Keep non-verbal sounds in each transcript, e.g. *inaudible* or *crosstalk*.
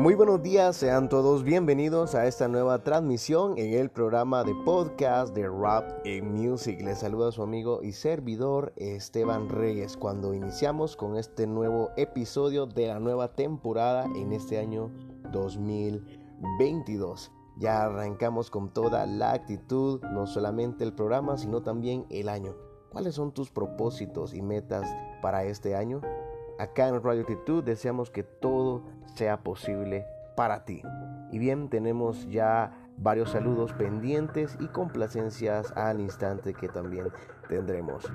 Muy buenos días, sean todos bienvenidos a esta nueva transmisión en el programa de podcast de Rap Music. Les saluda su amigo y servidor Esteban Reyes cuando iniciamos con este nuevo episodio de la nueva temporada en este año 2022. Ya arrancamos con toda la actitud, no solamente el programa, sino también el año. ¿Cuáles son tus propósitos y metas para este año? Acá en Radio Actitud deseamos que todo sea posible para ti. Y bien, tenemos ya varios saludos pendientes y complacencias al instante que también tendremos.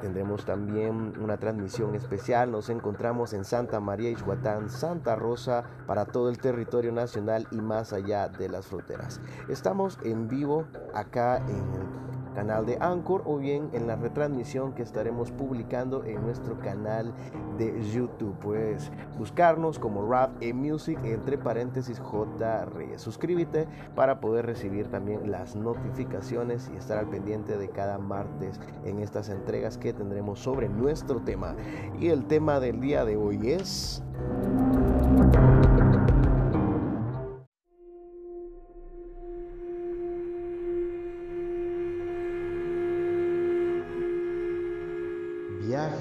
Tendremos también una transmisión especial. Nos encontramos en Santa María Ixhuatán, Santa Rosa, para todo el territorio nacional y más allá de las fronteras. Estamos en vivo acá en el canal de Anchor o bien en la retransmisión que estaremos publicando en nuestro canal de YouTube. Puedes buscarnos como Rap e Music entre paréntesis J Reyes. Suscríbete para poder recibir también las notificaciones y estar al pendiente de cada martes en estas entregas que tendremos sobre nuestro tema. Y el tema del día de hoy es...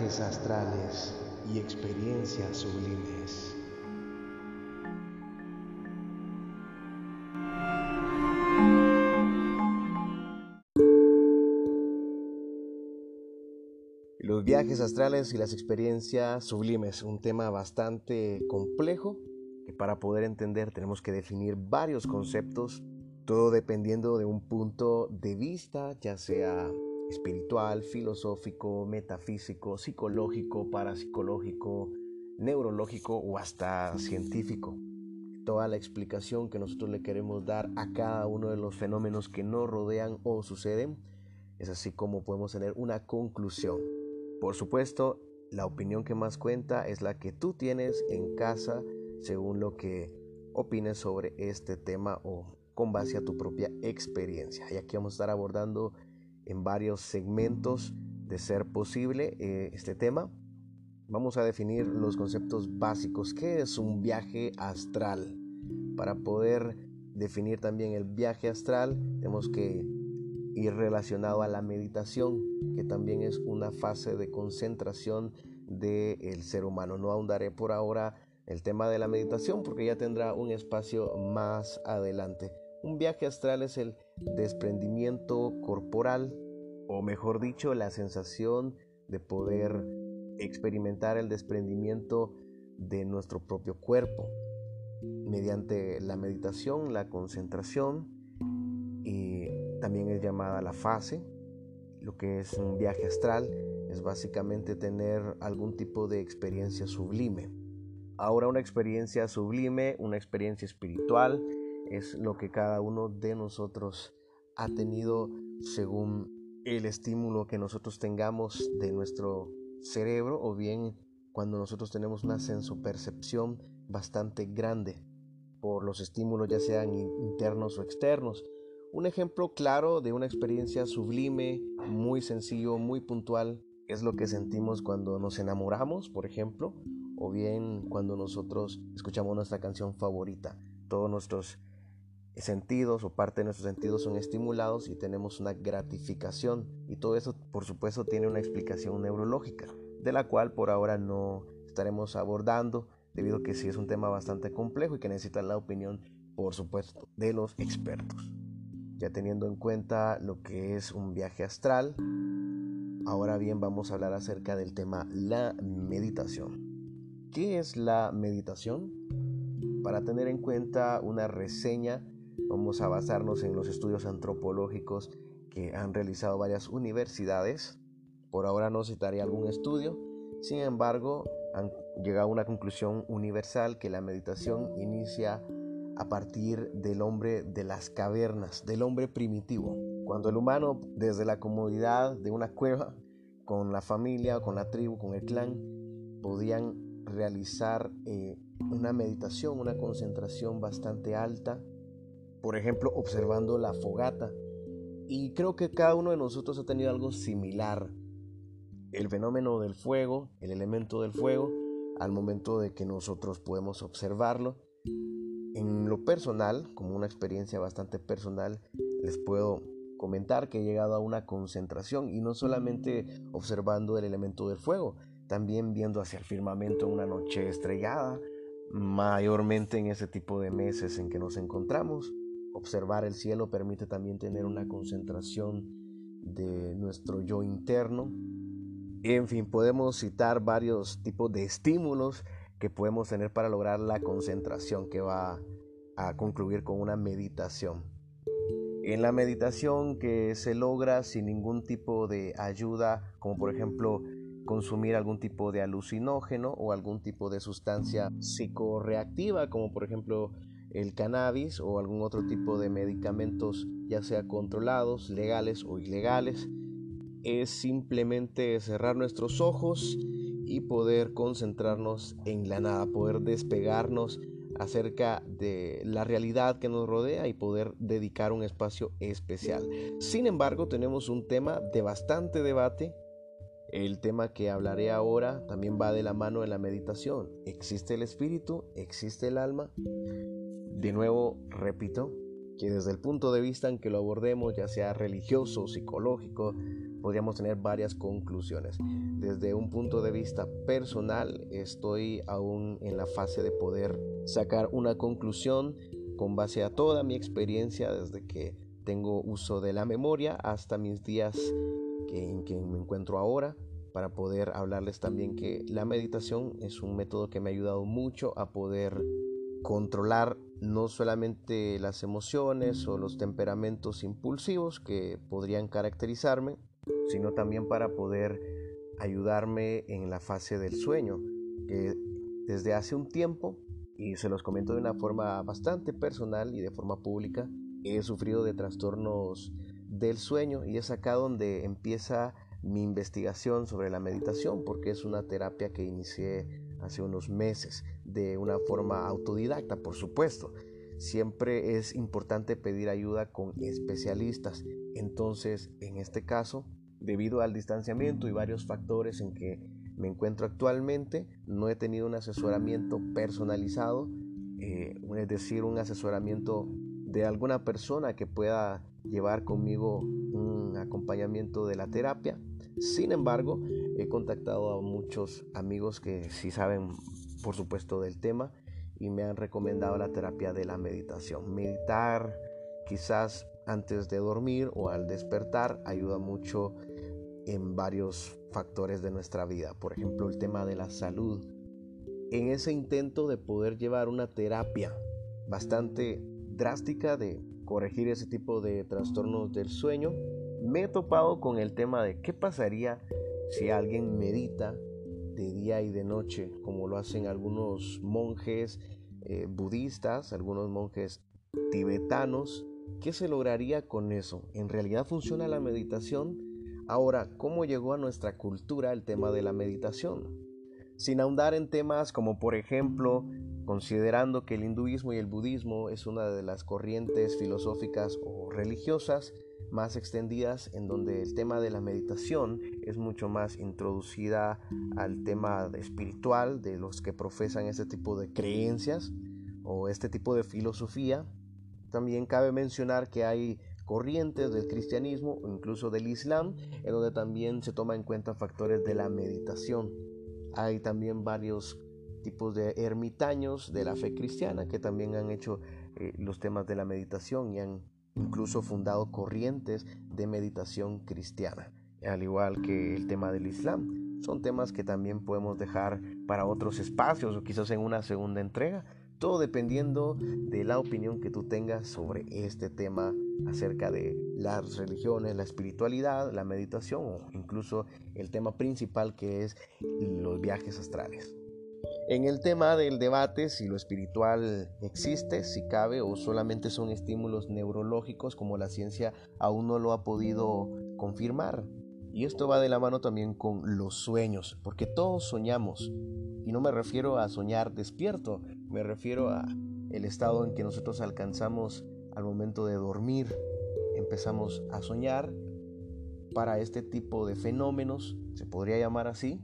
viajes astrales y experiencias sublimes. Los viajes astrales y las experiencias sublimes, un tema bastante complejo que para poder entender tenemos que definir varios conceptos, todo dependiendo de un punto de vista, ya sea espiritual, filosófico, metafísico, psicológico, parapsicológico, neurológico o hasta científico. Toda la explicación que nosotros le queremos dar a cada uno de los fenómenos que nos rodean o suceden es así como podemos tener una conclusión. Por supuesto, la opinión que más cuenta es la que tú tienes en casa según lo que opines sobre este tema o con base a tu propia experiencia. Y aquí vamos a estar abordando en varios segmentos de ser posible eh, este tema. Vamos a definir los conceptos básicos. ¿Qué es un viaje astral? Para poder definir también el viaje astral, tenemos que ir relacionado a la meditación, que también es una fase de concentración del ser humano. No ahondaré por ahora el tema de la meditación porque ya tendrá un espacio más adelante. Un viaje astral es el desprendimiento corporal, o mejor dicho, la sensación de poder experimentar el desprendimiento de nuestro propio cuerpo mediante la meditación, la concentración y también es llamada la fase. Lo que es un viaje astral es básicamente tener algún tipo de experiencia sublime. Ahora una experiencia sublime, una experiencia espiritual, es lo que cada uno de nosotros ha tenido según el estímulo que nosotros tengamos de nuestro cerebro o bien cuando nosotros tenemos una sensopercepción bastante grande por los estímulos ya sean internos o externos. Un ejemplo claro de una experiencia sublime, muy sencillo, muy puntual, es lo que sentimos cuando nos enamoramos, por ejemplo, o bien cuando nosotros escuchamos nuestra canción favorita. Todos nuestros sentidos o parte de nuestros sentidos son estimulados y tenemos una gratificación y todo eso por supuesto tiene una explicación neurológica de la cual por ahora no estaremos abordando debido a que sí es un tema bastante complejo y que necesita la opinión por supuesto de los expertos. Ya teniendo en cuenta lo que es un viaje astral, ahora bien vamos a hablar acerca del tema la meditación. ¿Qué es la meditación? Para tener en cuenta una reseña Vamos a basarnos en los estudios antropológicos que han realizado varias universidades. Por ahora no citaré algún estudio, sin embargo, han llegado a una conclusión universal que la meditación inicia a partir del hombre de las cavernas, del hombre primitivo. Cuando el humano, desde la comodidad de una cueva, con la familia, con la tribu, con el clan, podían realizar eh, una meditación, una concentración bastante alta por ejemplo, observando la fogata. Y creo que cada uno de nosotros ha tenido algo similar. El fenómeno del fuego, el elemento del fuego, al momento de que nosotros podemos observarlo En lo personal, como una experiencia bastante personal, les puedo comentar que he llegado a una concentración y no solamente observando el elemento del fuego, también viendo hacia el firmamento en una noche estrellada, mayormente en ese tipo de meses en que nos encontramos. Observar el cielo permite también tener una concentración de nuestro yo interno. En fin, podemos citar varios tipos de estímulos que podemos tener para lograr la concentración que va a concluir con una meditación. En la meditación que se logra sin ningún tipo de ayuda, como por ejemplo consumir algún tipo de alucinógeno o algún tipo de sustancia psicoreactiva, como por ejemplo el cannabis o algún otro tipo de medicamentos, ya sea controlados, legales o ilegales, es simplemente cerrar nuestros ojos y poder concentrarnos en la nada, poder despegarnos acerca de la realidad que nos rodea y poder dedicar un espacio especial. Sin embargo, tenemos un tema de bastante debate. El tema que hablaré ahora también va de la mano en la meditación. ¿Existe el espíritu? ¿Existe el alma? De nuevo, repito, que desde el punto de vista en que lo abordemos, ya sea religioso, psicológico, podríamos tener varias conclusiones. Desde un punto de vista personal, estoy aún en la fase de poder sacar una conclusión con base a toda mi experiencia desde que tengo uso de la memoria hasta mis días en que me encuentro ahora para poder hablarles también que la meditación es un método que me ha ayudado mucho a poder controlar no solamente las emociones o los temperamentos impulsivos que podrían caracterizarme, sino también para poder ayudarme en la fase del sueño, que desde hace un tiempo, y se los comento de una forma bastante personal y de forma pública, he sufrido de trastornos del sueño y es acá donde empieza mi investigación sobre la meditación, porque es una terapia que inicié hace unos meses de una forma autodidacta, por supuesto. Siempre es importante pedir ayuda con especialistas. Entonces, en este caso, debido al distanciamiento y varios factores en que me encuentro actualmente, no he tenido un asesoramiento personalizado, eh, es decir, un asesoramiento de alguna persona que pueda llevar conmigo un acompañamiento de la terapia. Sin embargo, he contactado a muchos amigos que sí saben, por supuesto, del tema y me han recomendado la terapia de la meditación. Meditar quizás antes de dormir o al despertar ayuda mucho en varios factores de nuestra vida. Por ejemplo, el tema de la salud. En ese intento de poder llevar una terapia bastante drástica de corregir ese tipo de trastornos del sueño, me he topado con el tema de qué pasaría si alguien medita de día y de noche, como lo hacen algunos monjes eh, budistas, algunos monjes tibetanos. ¿Qué se lograría con eso? ¿En realidad funciona la meditación? Ahora, ¿cómo llegó a nuestra cultura el tema de la meditación? Sin ahondar en temas como por ejemplo, considerando que el hinduismo y el budismo es una de las corrientes filosóficas o religiosas más extendidas en donde el tema de la meditación es mucho más introducida al tema espiritual de los que profesan este tipo de creencias o este tipo de filosofía. También cabe mencionar que hay corrientes del cristianismo o incluso del islam en donde también se toma en cuenta factores de la meditación. Hay también varios tipos de ermitaños de la fe cristiana que también han hecho eh, los temas de la meditación y han incluso fundado corrientes de meditación cristiana, al igual que el tema del Islam. Son temas que también podemos dejar para otros espacios o quizás en una segunda entrega, todo dependiendo de la opinión que tú tengas sobre este tema acerca de las religiones, la espiritualidad, la meditación o incluso el tema principal que es los viajes astrales. En el tema del debate, si lo espiritual existe, si cabe o solamente son estímulos neurológicos como la ciencia aún no lo ha podido confirmar. Y esto va de la mano también con los sueños, porque todos soñamos. Y no me refiero a soñar despierto, me refiero a el estado en que nosotros alcanzamos al momento de dormir. Empezamos a soñar para este tipo de fenómenos, se podría llamar así,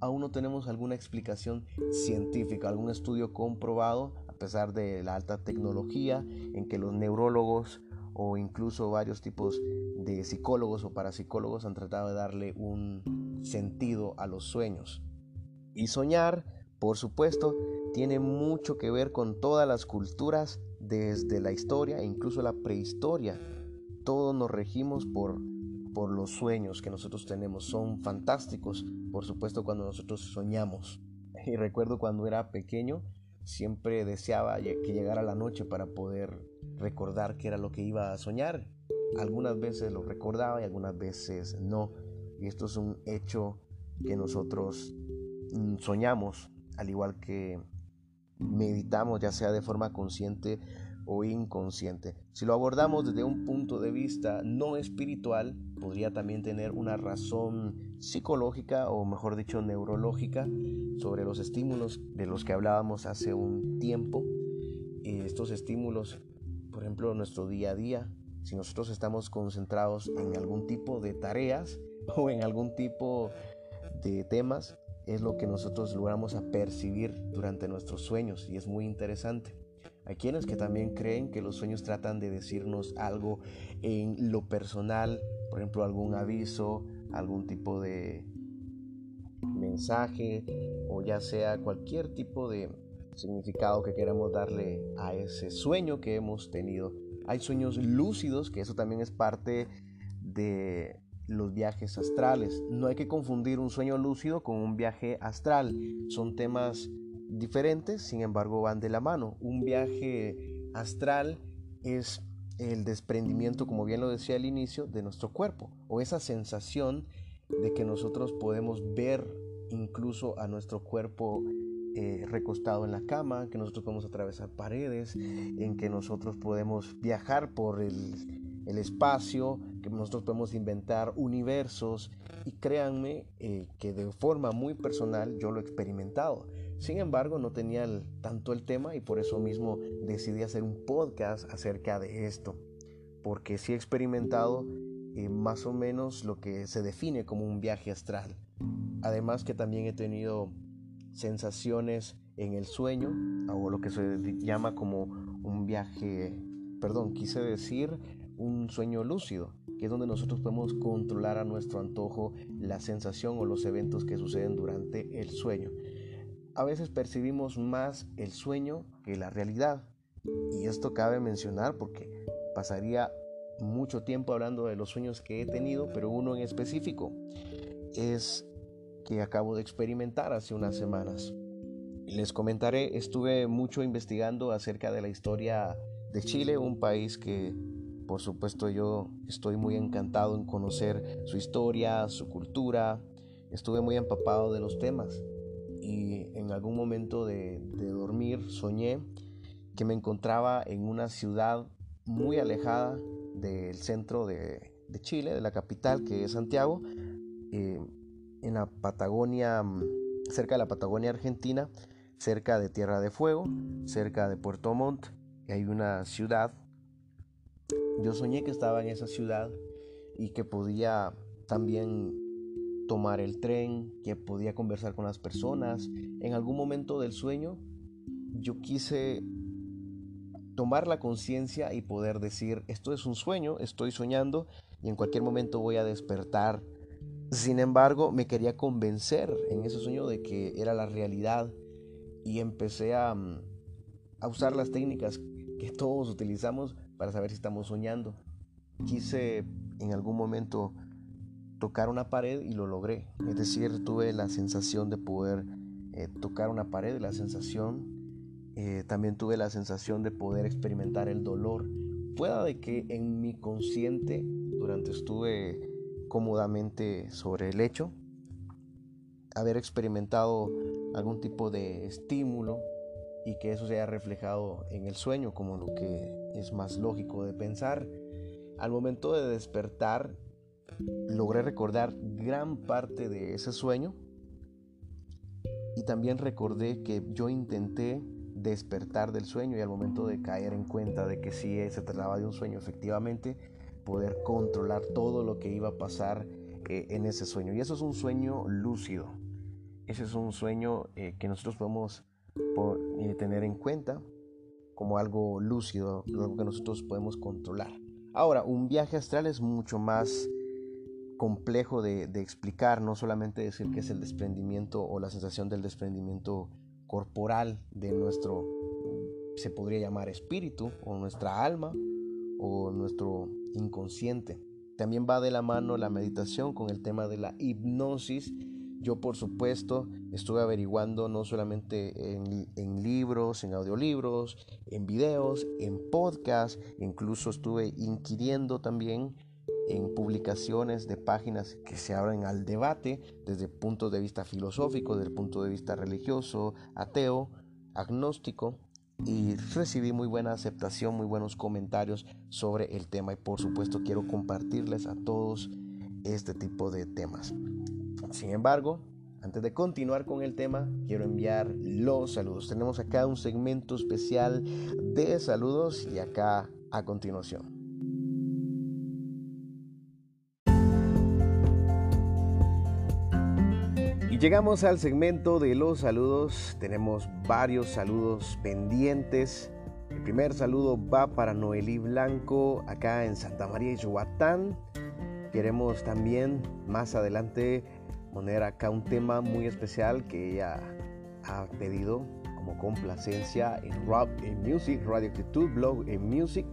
aún no tenemos alguna explicación científica, algún estudio comprobado, a pesar de la alta tecnología, en que los neurólogos o incluso varios tipos de psicólogos o parapsicólogos han tratado de darle un sentido a los sueños. Y soñar, por supuesto, tiene mucho que ver con todas las culturas desde la historia e incluso la prehistoria. Todos nos regimos por, por los sueños que nosotros tenemos. Son fantásticos, por supuesto, cuando nosotros soñamos. Y recuerdo cuando era pequeño, siempre deseaba que llegara la noche para poder recordar qué era lo que iba a soñar. Algunas veces lo recordaba y algunas veces no. Y esto es un hecho que nosotros mm, soñamos, al igual que meditamos, ya sea de forma consciente o inconsciente. Si lo abordamos desde un punto de vista no espiritual, podría también tener una razón psicológica o mejor dicho neurológica sobre los estímulos de los que hablábamos hace un tiempo. Estos estímulos, ejemplo, nuestro día a día, si nosotros estamos concentrados en algún tipo de tareas *laughs* o en algún tipo de temas, es lo que nosotros logramos a percibir durante nuestros sueños y es muy interesante. Hay quienes que también creen que los sueños tratan de decirnos algo en lo personal, por ejemplo, algún aviso, algún tipo de mensaje o ya sea cualquier tipo de significado que queramos darle a ese sueño que hemos tenido. Hay sueños lúcidos, que eso también es parte de los viajes astrales. No hay que confundir un sueño lúcido con un viaje astral. Son temas diferentes, sin embargo van de la mano. Un viaje astral es el desprendimiento, como bien lo decía al inicio, de nuestro cuerpo o esa sensación de que nosotros podemos ver incluso a nuestro cuerpo eh, recostado en la cama, que nosotros podemos atravesar paredes, en que nosotros podemos viajar por el, el espacio, que nosotros podemos inventar universos y créanme eh, que de forma muy personal yo lo he experimentado. Sin embargo, no tenía tanto el tema y por eso mismo decidí hacer un podcast acerca de esto, porque sí he experimentado eh, más o menos lo que se define como un viaje astral. Además que también he tenido sensaciones en el sueño, o lo que se llama como un viaje, perdón, quise decir un sueño lúcido, que es donde nosotros podemos controlar a nuestro antojo la sensación o los eventos que suceden durante el sueño. A veces percibimos más el sueño que la realidad. Y esto cabe mencionar porque pasaría mucho tiempo hablando de los sueños que he tenido, pero uno en específico es que acabo de experimentar hace unas semanas. Les comentaré, estuve mucho investigando acerca de la historia de Chile, un país que por supuesto yo estoy muy encantado en conocer su historia, su cultura. Estuve muy empapado de los temas y en algún momento de, dormir soñé que me encontraba en una ciudad muy alejada del centro de, Chile, de la capital que es Santiago, eh, en la Patagonia, cerca de la Patagonia Argentina, cerca de Tierra de Fuego, cerca de Puerto Montt. hay una ciudad yo soñé que estaba en esa ciudad y que podía también tomar el tren, que podía conversar con las personas. En algún momento del sueño yo quise tomar la conciencia y poder decir, esto es un sueño, estoy soñando y en cualquier momento voy a despertar. Sin embargo, me quería convencer en ese sueño de que era la realidad y empecé a, a usar las técnicas que todos utilizamos para saber si estamos soñando. Quise en algún momento tocar una pared y lo logré. Es decir, tuve la sensación de poder eh, tocar una pared, la sensación, eh, también tuve la sensación de poder experimentar el dolor. Pueda de que en mi consciente, durante estuve cómodamente sobre el lecho, haber experimentado algún tipo de estímulo y que eso se haya reflejado en el sueño como lo que es más lógico de pensar. Al momento de despertar, logré recordar gran parte de ese sueño y también recordé que yo intenté despertar del sueño y al momento de caer en cuenta de que sí se trataba de un sueño, efectivamente, poder controlar todo lo que iba a pasar eh, en ese sueño. Y eso es un sueño lúcido. ese es un sueño eh, que nosotros podemos eh, tener en cuenta como algo lúcido, algo que nosotros podemos controlar. Ahora, un viaje astral es mucho más complejo de, explicar, no solamente decir que es el desprendimiento o la sensación del desprendimiento corporal de nuestro, se podría llamar espíritu o nuestra alma o nuestro inconsciente. También va de la mano la meditación con el tema de la hipnosis yo por supuesto estuve averiguando no solamente en, libros, en audiolibros, en videos, en podcasts, incluso estuve inquiriendo también en publicaciones de páginas que se abren al debate desde puntos de vista filosófico, desde el punto de vista religioso, ateo, agnóstico, y recibí muy buena aceptación, muy buenos comentarios sobre el tema y por supuesto quiero compartirles a todos este tipo de temas. Sin embargo, antes de continuar con el tema, quiero enviar los saludos. Tenemos acá un segmento especial de saludos y acá a continuación. Llegamos al segmento de los saludos. Tenemos varios saludos pendientes. El primer saludo va para Noelí Blanco, acá en Santa María y Yuatán. Queremos también más adelante poner acá un tema muy especial que ella ha pedido como complacencia en Rock en Music, Radio Actitud, Blog en Music.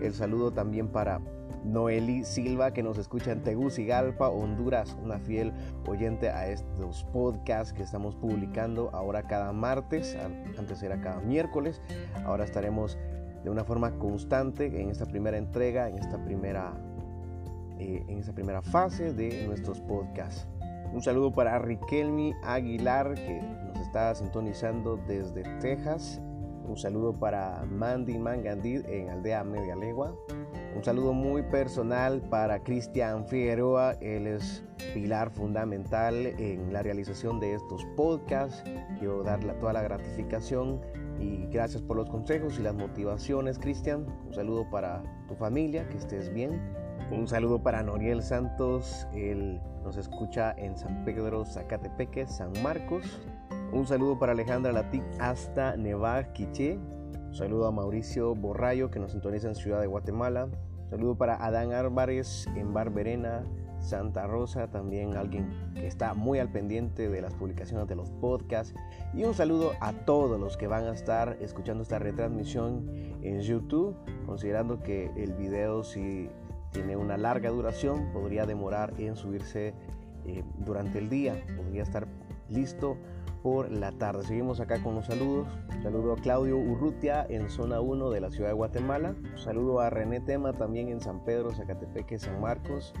El saludo también para Noeli Silva que nos escucha en Tegucigalpa, Honduras, una fiel oyente a estos podcasts que estamos publicando ahora cada martes, antes era cada miércoles, ahora estaremos de una forma constante en esta primera entrega, en esta primera, eh, en esta primera fase de nuestros podcasts. Un saludo para Riquelmi Aguilar que nos está sintonizando desde Texas. Un saludo para Mandy Mangandid en Aldea Media Legua. Un saludo muy personal para Cristian Figueroa. Él es pilar fundamental en la realización de estos podcasts. Quiero darle toda la gratificación y gracias por los consejos y las motivaciones, Cristian. Un saludo para tu familia, que estés bien. Un saludo para Noriel Santos, él nos escucha en San Pedro, Zacatepeque, San Marcos. Un saludo para Alejandra Latic hasta Nevar, Quiché. Saludo a Mauricio Borrayo que nos sintoniza en Ciudad de Guatemala. Saludo para Adán Álvarez en Barberena, Santa Rosa, también alguien que está muy al pendiente de las publicaciones de los podcasts. Y un saludo a todos los que van a estar escuchando esta retransmisión en YouTube, considerando que el video si tiene una larga duración, podría demorar en subirse eh, durante el día, podría estar listo por la tarde. Seguimos acá con los saludos. saludo a Claudio Urrutia en zona 1 de la ciudad de Guatemala. saludo a René Tema también en San Pedro, Zacatepeque, San Marcos.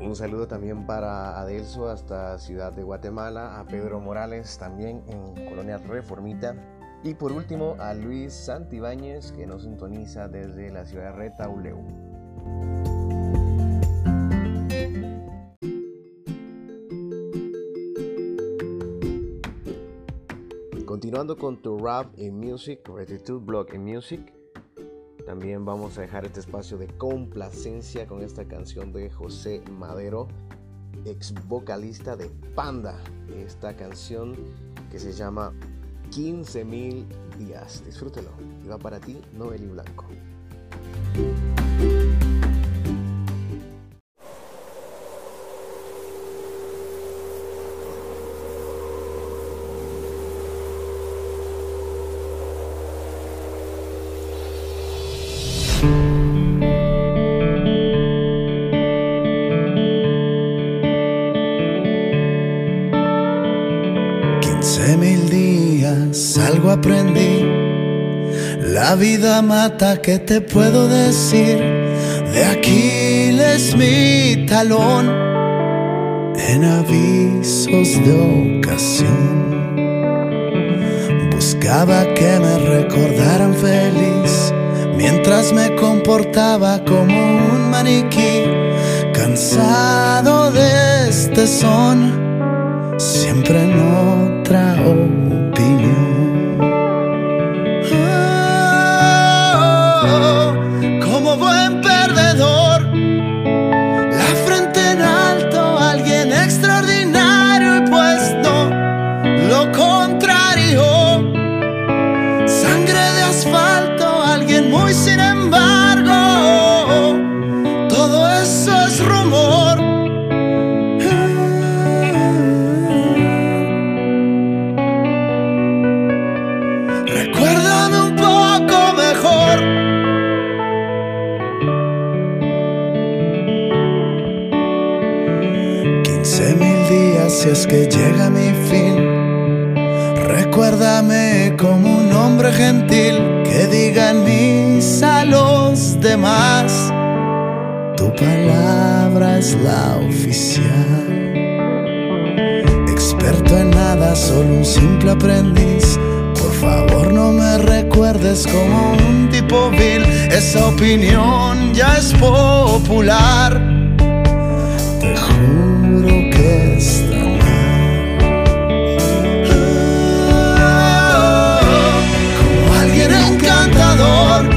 Un saludo también para Adelso hasta Ciudad de Guatemala, a Pedro Morales también en Colonia Reformita. Y por último a Luis Santibáñez que nos sintoniza desde la ciudad de Retauleu. Continuando con tu rap en music, Gratitude Blog en music, también vamos a dejar este espacio de complacencia con esta canción de José Madero, ex vocalista de Panda. Esta canción que se llama 15.000 días. Disfrútelo. Y va para ti, Noeli Blanco. Vida mata, ¿qué te puedo decir? De Aquiles mi talón en avisos de ocasión. Buscaba que me recordaran feliz mientras me comportaba como un maniquí, cansado de este son, siempre en otra. Es que llega mi fin. Recuérdame como un hombre gentil que diga en misa a los demás. Tu palabra es la oficial. Experto en nada, solo un simple aprendiz. Por favor no me recuerdes como un tipo vil. Esa opinión ya es popular. Salvador.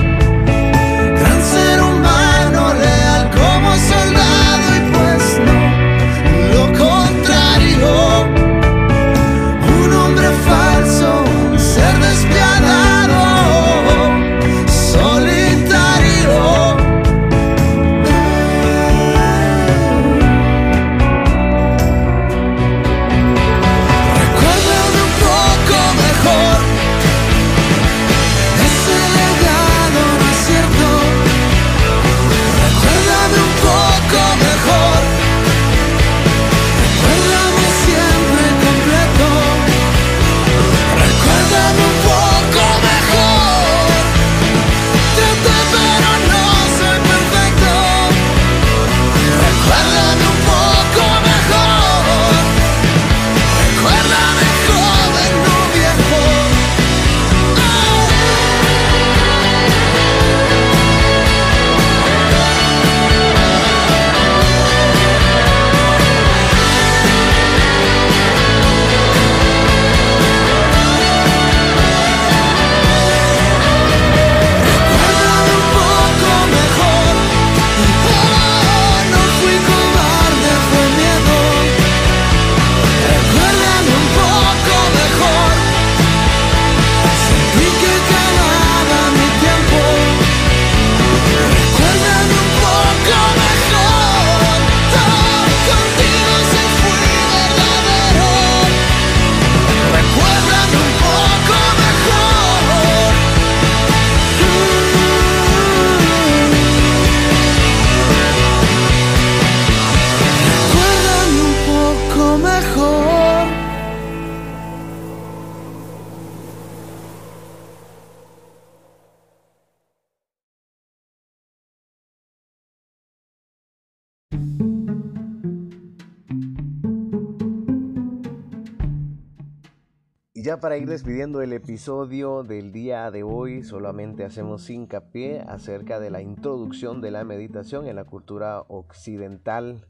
Ya para ir despidiendo el episodio del día de hoy, solamente hacemos hincapié acerca de la introducción de la meditación en la cultura occidental,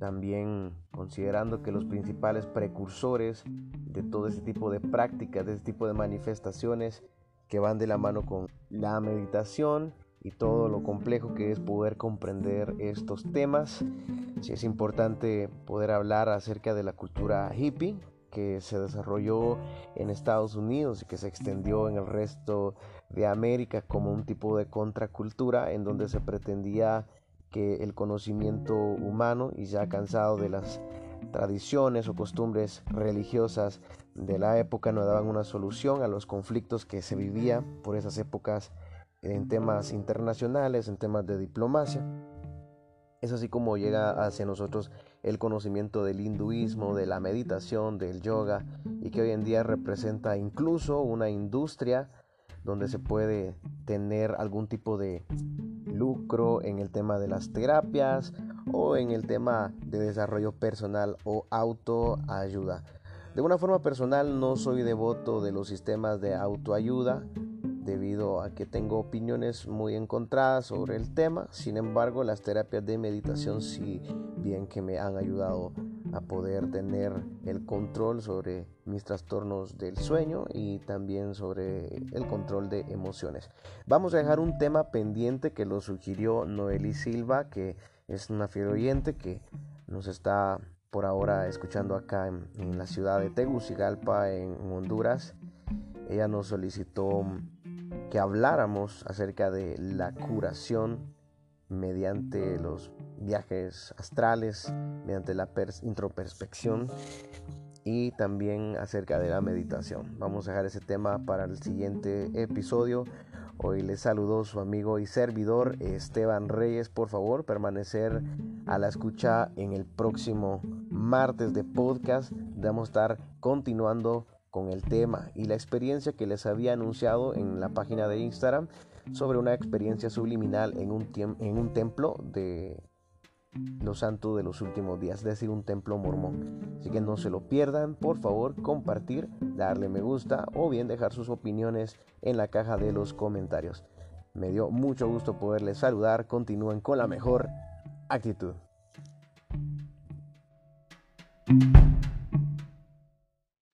también considerando que los principales precursores de todo este tipo de prácticas, de este tipo de manifestaciones que van de la mano con la meditación y todo lo complejo que es poder comprender estos temas. Sí es importante poder hablar acerca de la cultura hippie, que se desarrolló en Estados Unidos y que se extendió en el resto de América como un tipo de contracultura en donde se pretendía que el conocimiento humano y ya cansado de las tradiciones o costumbres religiosas de la época no daban una solución a los conflictos que se vivía por esas épocas en temas internacionales, en temas de diplomacia. Es así como llega hacia nosotros el conocimiento del hinduismo, de la meditación, del yoga y que hoy en día representa incluso una industria donde se puede tener algún tipo de lucro en el tema de las terapias o en el tema de desarrollo personal o autoayuda. De una forma personal no soy devoto de los sistemas de autoayuda debido a que tengo opiniones muy encontradas sobre el tema. Sin embargo, las terapias de meditación sí bien que me han ayudado a poder tener el control sobre mis trastornos del sueño y también sobre el control de emociones. Vamos a dejar un tema pendiente que lo sugirió Noeli Silva, que es una fiel oyente que nos está por ahora escuchando acá en, en la ciudad de Tegucigalpa, en Honduras. Ella nos solicitó que habláramos acerca de la curación mediante los viajes astrales, mediante la introspección y también acerca de la meditación. Vamos a dejar ese tema para el siguiente episodio. Hoy les saludó su amigo y servidor Esteban Reyes. Por favor, permanecer a la escucha en el próximo martes de podcast. Vamos a estar continuando con el tema y la experiencia que les había anunciado en la página de Instagram sobre una experiencia subliminal en un, templo de los santos de los últimos días, es decir, un templo mormón. Así que no se lo pierdan, por favor, compartir, darle me gusta o bien dejar sus opiniones en la caja de los comentarios. Me dio mucho gusto poderles saludar, continúen con la mejor actitud.